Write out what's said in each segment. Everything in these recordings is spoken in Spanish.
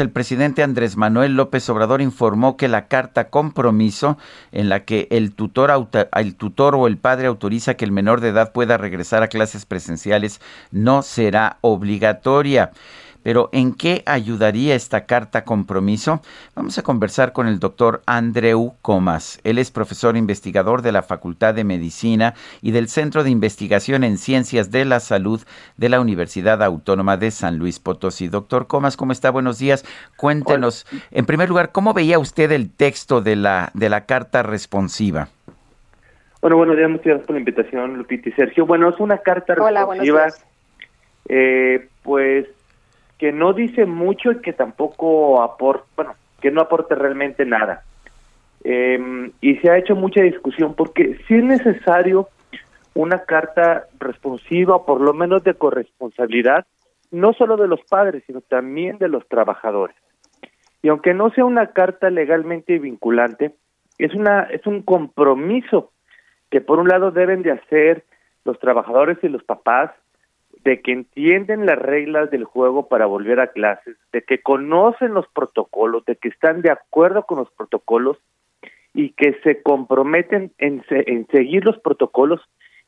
El presidente Andrés Manuel López Obrador informó que la carta compromiso en la que el tutor, o el padre autoriza que el menor de edad pueda regresar a clases presenciales no será obligatoria. Pero ¿en qué ayudaría esta carta compromiso? Vamos a conversar con el doctor Andreu Comas. Él es profesor investigador de la Facultad de Medicina y del Centro de Investigación en Ciencias de la Salud de la Universidad Autónoma de San Luis Potosí. Doctor Comas, ¿cómo está? Buenos días. Cuéntenos, en primer lugar, ¿cómo veía usted el texto de la, de la carta responsiva? Bueno, buenos días, muchas gracias por la invitación, Lupita y Sergio. Bueno, es una carta responsiva, eh, pues que no dice mucho y que tampoco aporta, bueno, que no aporte realmente nada. Em, y se ha hecho mucha discusión porque si es necesario una carta responsiva, por lo menos de corresponsabilidad, no solo de los padres, sino también de los trabajadores. Y aunque no sea una carta legalmente vinculante, es una es un compromiso que por un lado deben de hacer los trabajadores y los papás de que entienden las reglas del juego para volver a clases, de que conocen los protocolos, de que están de acuerdo con los protocolos y que se comprometen en, seguir los protocolos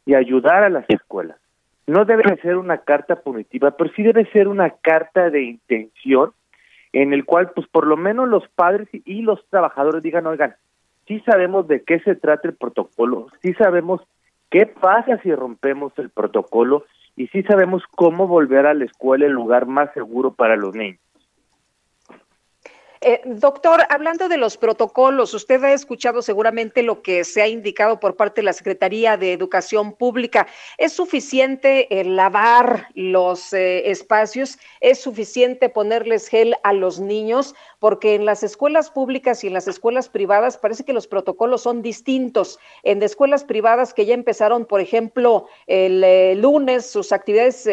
y ayudar a las escuelas. No debe ser una carta punitiva, pero sí debe ser una carta de intención en el cual, pues por lo menos los padres y los trabajadores digan, oigan, sí sabemos de qué se trata el protocolo, sí sabemos qué pasa si rompemos el protocolo y sí sabemos cómo volver a la escuela el lugar más seguro para los niños. Eh, doctor, hablando de los protocolos, usted ha escuchado seguramente lo que se ha indicado por parte de la Secretaría de Educación Pública. ¿Es suficiente eh, lavar los eh, espacios? ¿Es suficiente ponerles gel a los niños? Porque en las escuelas públicas y en las escuelas privadas parece que los protocolos son distintos. En escuelas privadas que ya empezaron, por ejemplo, el lunes sus actividades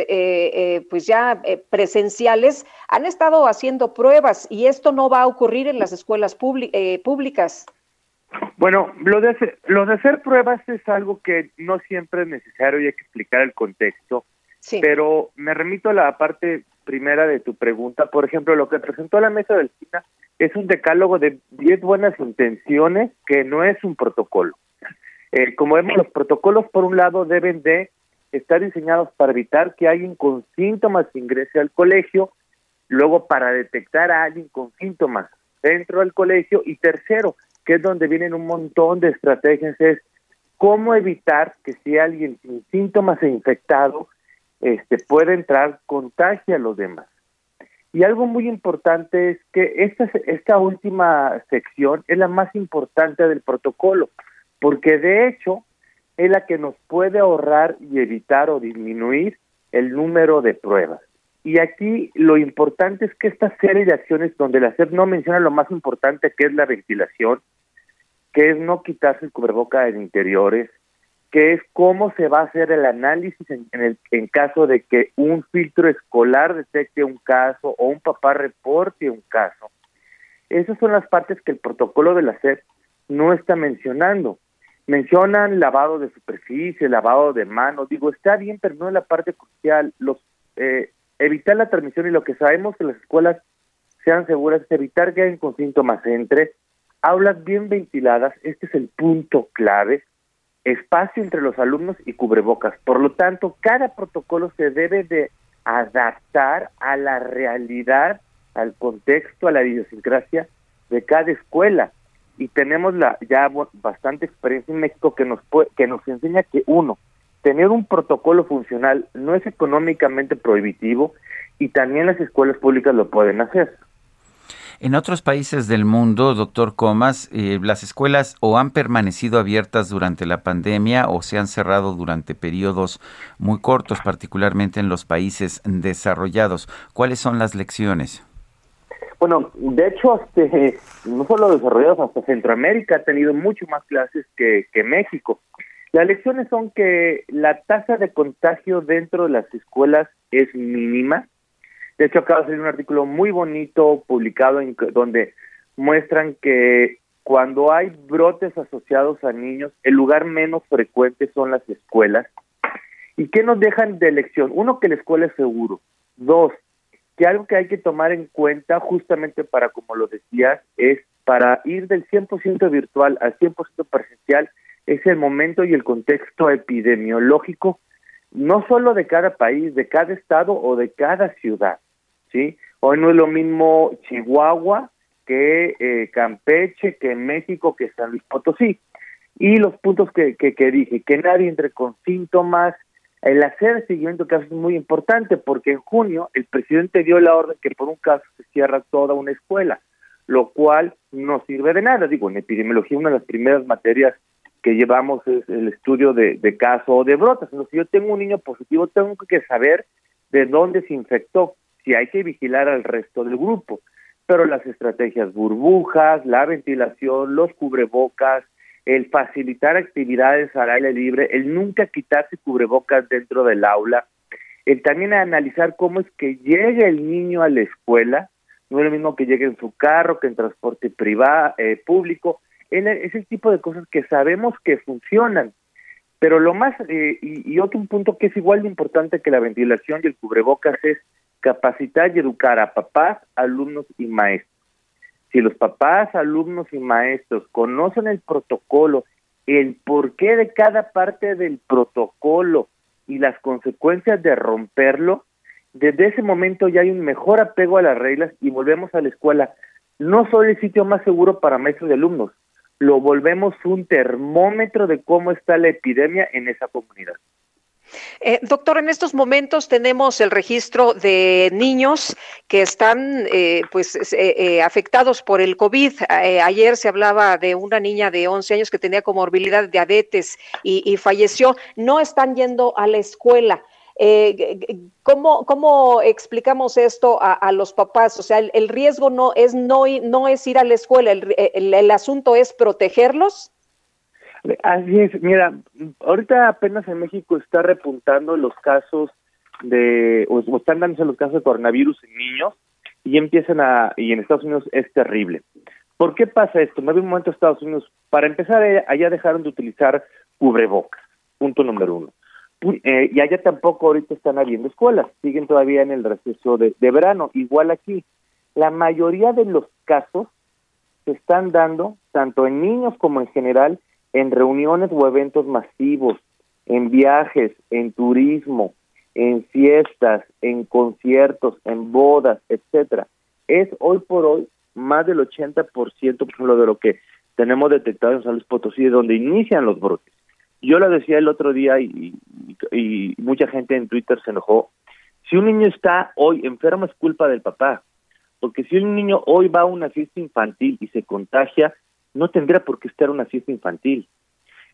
pues ya presenciales, han estado haciendo pruebas y esto no va a ocurrir en las escuelas eh, públicas? Bueno, lo de, hacer, lo de hacer pruebas es algo que no siempre es necesario y hay que explicar el contexto. Pero me remito a la parte primera de tu pregunta. Por ejemplo, lo que presentó la mesa del CINA es un decálogo de 10 buenas intenciones que no es un protocolo. Eh, como vemos, los protocolos, por un lado, deben de estar diseñados para evitar que alguien con síntomas ingrese al colegio luego para detectar a alguien con síntomas dentro del colegio y tercero, que es donde vienen un montón de estrategias, es cómo evitar que si alguien sin síntomas e infectado este, puede entrar, contagie a los demás. Y algo muy importante es que esta, esta última sección es la más importante del protocolo, porque de hecho es la que nos puede ahorrar y evitar o disminuir el número de pruebas. Y aquí lo importante es que esta serie de acciones donde la SEP no menciona lo más importante que es la ventilación, que es no quitarse el cubreboca en interiores, que es cómo se va a hacer el análisis en, el en caso de que un filtro escolar detecte un caso o un papá reporte un caso. Esas son las partes que el protocolo de la SEP no está mencionando. Mencionan lavado de superficie, lavado de manos. Digo, está bien, pero no es la parte crucial. Los eh, evitar la transmisión y lo que sabemos que las escuelas sean seguras es evitar que haya con síntomas entre aulas bien ventiladas, este es el punto clave, espacio entre los alumnos y cubrebocas. Por lo tanto, cada protocolo se debe de adaptar a la realidad, al contexto, a la idiosincrasia de cada escuela. Y tenemos la ya bastante experiencia en México que nos que nos enseña que uno, tener un protocolo funcional no es económicamente prohibitivo y también las escuelas públicas lo pueden hacer. En otros países del mundo, doctor Comas, eh, las escuelas o han permanecido abiertas durante la pandemia o se han cerrado durante periodos muy cortos, particularmente en los países desarrollados. ¿Cuáles son las lecciones? Bueno, de hecho, este, no solo desarrollados, hasta Centroamérica ha tenido mucho más clases que, que México. Las lecciones son que la tasa de contagio dentro de las escuelas es mínima. De hecho, acaba de salir un artículo muy bonito publicado en donde muestran que cuando hay brotes asociados a niños, el lugar menos frecuente son las escuelas. ¿Y qué nos dejan de lección? Uno, que la escuela es seguro. Dos, que algo que hay que tomar en cuenta justamente para, como lo decías, es para ir del 100% virtual al 100% presencial, es el momento y el contexto epidemiológico, no solo de cada país, de cada estado o de cada ciudad, ¿sí? Hoy no es lo mismo Chihuahua que eh, Campeche, que México, que San Luis Potosí. Y los puntos que, que, que dije, que nadie entre con síntomas, el hacer seguimiento de casos es muy importante porque en junio el presidente dio la orden que por un caso se cierra toda una escuela, lo cual no sirve de nada. Digo, en epidemiología una de las primeras materias que llevamos es el estudio de, de caso o de brotas. Entonces, si yo tengo un niño positivo, tengo que saber de dónde se infectó, si hay que vigilar al resto del grupo. Pero las estrategias burbujas, la ventilación, los cubrebocas, el facilitar actividades al aire libre, el nunca quitarse cubrebocas dentro del aula, el también analizar cómo es que llega el niño a la escuela, no es lo mismo que llegue en su carro, que en transporte privado, eh, público, es el tipo de cosas que sabemos que funcionan. Pero lo más, eh, y, otro punto que es igual de importante que la ventilación y el cubrebocas es capacitar y educar a papás, alumnos y maestros. Si los papás, alumnos y maestros conocen el protocolo, el porqué de cada parte del protocolo y las consecuencias de romperlo, desde ese momento ya hay un mejor apego a las reglas y volvemos a la escuela. No solo el sitio más seguro para maestros y alumnos, lo volvemos un termómetro de cómo está la epidemia en esa comunidad. Eh, doctor, en estos momentos tenemos el registro de niños que están eh, pues eh, afectados por el COVID. ayer se hablaba de una niña de 11 años que tenía comorbilidad de diabetes y falleció. No están yendo a la escuela. Eh, ¿cómo, ¿Cómo explicamos esto a, los papás? O sea, el, riesgo no es, no, no es ir a la escuela, el, asunto es protegerlos. Así es, mira, ahorita apenas en México está repuntando los casos de, o, están dándose los casos de coronavirus en niños y empiezan a, y en Estados Unidos es terrible. ¿Por qué pasa esto? Me un momento Estados Unidos, para empezar, eh, allá dejaron de utilizar cubrebocas, punto número uno. Eh, y allá tampoco ahorita están habiendo escuelas, siguen todavía en el receso de, verano. Igual aquí, la mayoría de los casos se están dando, tanto en niños como en general, en reuniones o eventos masivos, en viajes, en turismo, en fiestas, en conciertos, en bodas, etcétera. Es hoy por hoy más del 80%, por ejemplo, de lo que tenemos detectado en San Luis Potosí, de donde inician los brotes. Yo lo decía el otro día y, mucha gente en Twitter se enojó. Si un niño está hoy enfermo es culpa del papá, porque si un niño hoy va a una fiesta infantil y se contagia, no tendría por qué estar una fiesta infantil.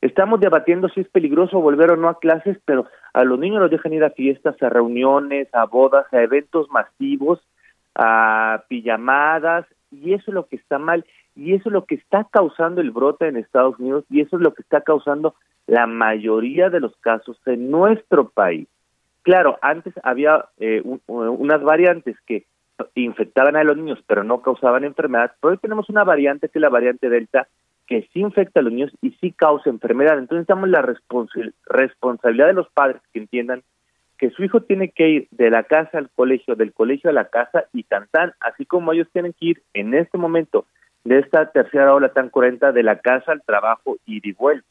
Estamos debatiendo si es peligroso volver o no a clases, pero a los niños los dejan ir a fiestas, a reuniones, a bodas, a eventos masivos, a pijamadas, y eso es lo que está mal, y eso es lo que está causando el brote en Estados Unidos, y eso es lo que está causando la mayoría de los casos en nuestro país. Claro, antes había eh, unas variantes que infectaban a los niños pero no causaban enfermedad, pero hoy tenemos una variante que es la variante Delta que sí infecta a los niños y sí causa enfermedad. Entonces estamos la responsabilidad de los padres que entiendan que su hijo tiene que ir de la casa al colegio, del colegio a la casa y tan tan, así como ellos tienen que ir en este momento de esta tercera ola tan cruenta de la casa al trabajo y de vuelta.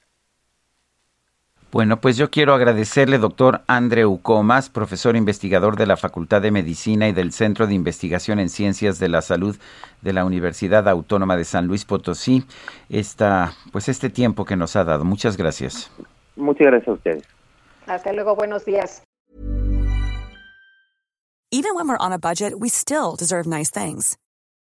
Bueno, pues yo quiero agradecerle, doctor Andreu Comas, profesor investigador de la Facultad de Medicina y del Centro de Investigación en Ciencias de la Salud de la Universidad Autónoma de San Luis Potosí, esta, pues este tiempo que nos ha dado. Muchas gracias. Muchas gracias a ustedes. Hasta luego, buenos días. Even when we're on a budget, we still deserve nice things.